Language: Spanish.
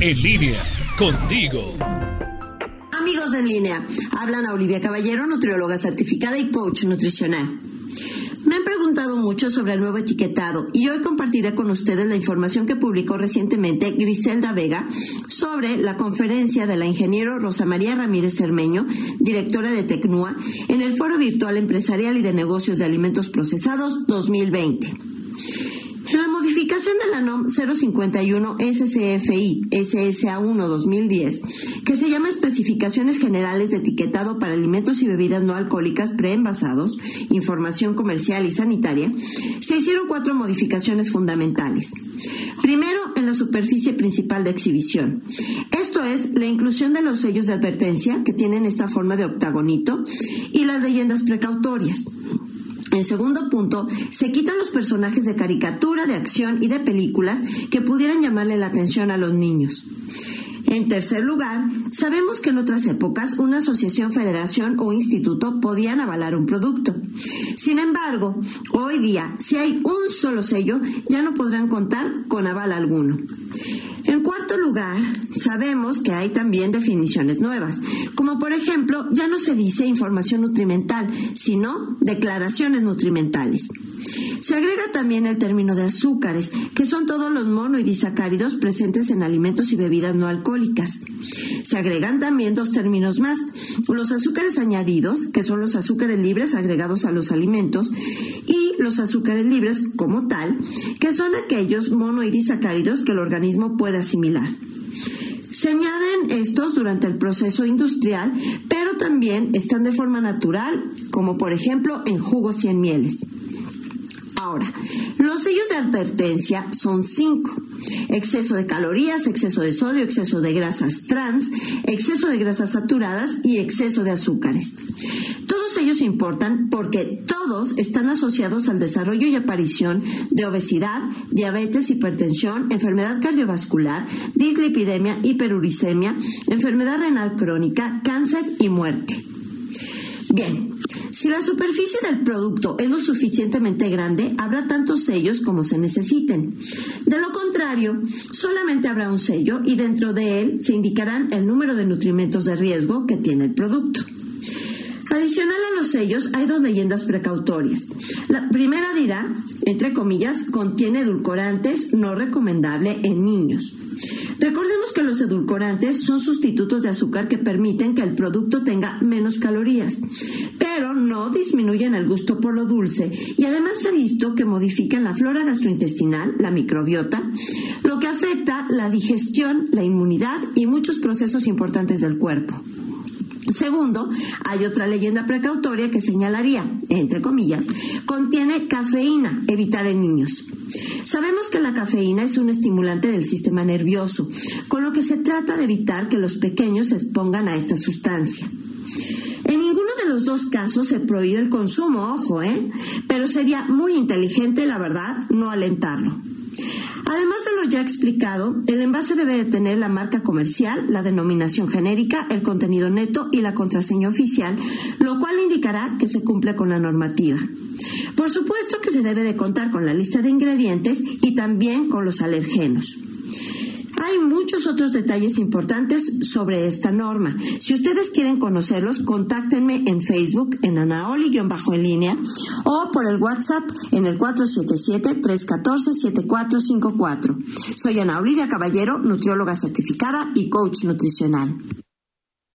En línea, contigo. Amigos en línea, hablan a Olivia Caballero, nutrióloga certificada y coach nutricional. Me han preguntado mucho sobre el nuevo etiquetado y hoy compartiré con ustedes la información que publicó recientemente Griselda Vega sobre la conferencia de la ingeniero Rosa María Ramírez Cermeño, directora de Tecnua, en el Foro Virtual Empresarial y de Negocios de Alimentos Procesados 2020. La modificación de la NOM 051 SCFI SSA1 2010, que se llama Especificaciones Generales de Etiquetado para Alimentos y Bebidas No Alcohólicas Preenvasados, Información Comercial y Sanitaria, se hicieron cuatro modificaciones fundamentales. Primero, en la superficie principal de exhibición. Esto es la inclusión de los sellos de advertencia, que tienen esta forma de octagonito, y las leyendas precautorias. En segundo punto, se quitan los personajes de caricatura, de acción y de películas que pudieran llamarle la atención a los niños. En tercer lugar, sabemos que en otras épocas una asociación, federación o instituto podían avalar un producto. Sin embargo, hoy día, si hay un solo sello, ya no podrán contar con aval alguno. Cuarto lugar, sabemos que hay también definiciones nuevas, como por ejemplo, ya no se dice información nutrimental, sino declaraciones nutrimentales. Se agrega también el término de azúcares, que son todos los mono y disacáridos presentes en alimentos y bebidas no alcohólicas. Se agregan también dos términos más, los azúcares añadidos, que son los azúcares libres agregados a los alimentos, los azúcares libres como tal, que son aquellos mono y disacáridos que el organismo puede asimilar. Se añaden estos durante el proceso industrial, pero también están de forma natural, como por ejemplo en jugos y en mieles. Ahora, los sellos de advertencia son cinco. Exceso de calorías, exceso de sodio, exceso de grasas trans, exceso de grasas saturadas y exceso de azúcares. Todos ellos importan porque todos están asociados al desarrollo y aparición de obesidad, diabetes, hipertensión, enfermedad cardiovascular, dislipidemia, hiperuricemia, enfermedad renal crónica, cáncer y muerte. Bien, si la superficie del producto es lo suficientemente grande, habrá tantos sellos como se necesiten. De lo contrario, solamente habrá un sello y dentro de él se indicarán el número de nutrimentos de riesgo que tiene el producto. Adicional a los sellos hay dos leyendas precautorias. La primera dirá, entre comillas, contiene edulcorantes no recomendable en niños. Recordemos que los edulcorantes son sustitutos de azúcar que permiten que el producto tenga menos calorías, pero no disminuyen el gusto por lo dulce y además se ha visto que modifican la flora gastrointestinal, la microbiota, lo que afecta la digestión, la inmunidad y muchos procesos importantes del cuerpo. Segundo, hay otra leyenda precautoria que señalaría, entre comillas, contiene cafeína, evitar en niños. Sabemos que la cafeína es un estimulante del sistema nervioso, con lo que se trata de evitar que los pequeños se expongan a esta sustancia. En ninguno de los dos casos se prohíbe el consumo, ojo, ¿eh? Pero sería muy inteligente, la verdad, no alentarlo. Además de lo ya explicado, el envase debe de tener la marca comercial, la denominación genérica, el contenido neto y la contraseña oficial, lo cual indicará que se cumple con la normativa. Por supuesto que se debe de contar con la lista de ingredientes y también con los alergenos. Hay muchos otros detalles importantes sobre esta norma. Si ustedes quieren conocerlos, contáctenme en Facebook en Anaoli-en línea o por el WhatsApp en el 477-314-7454. Soy Ana Olivia Caballero, nutrióloga certificada y coach nutricional.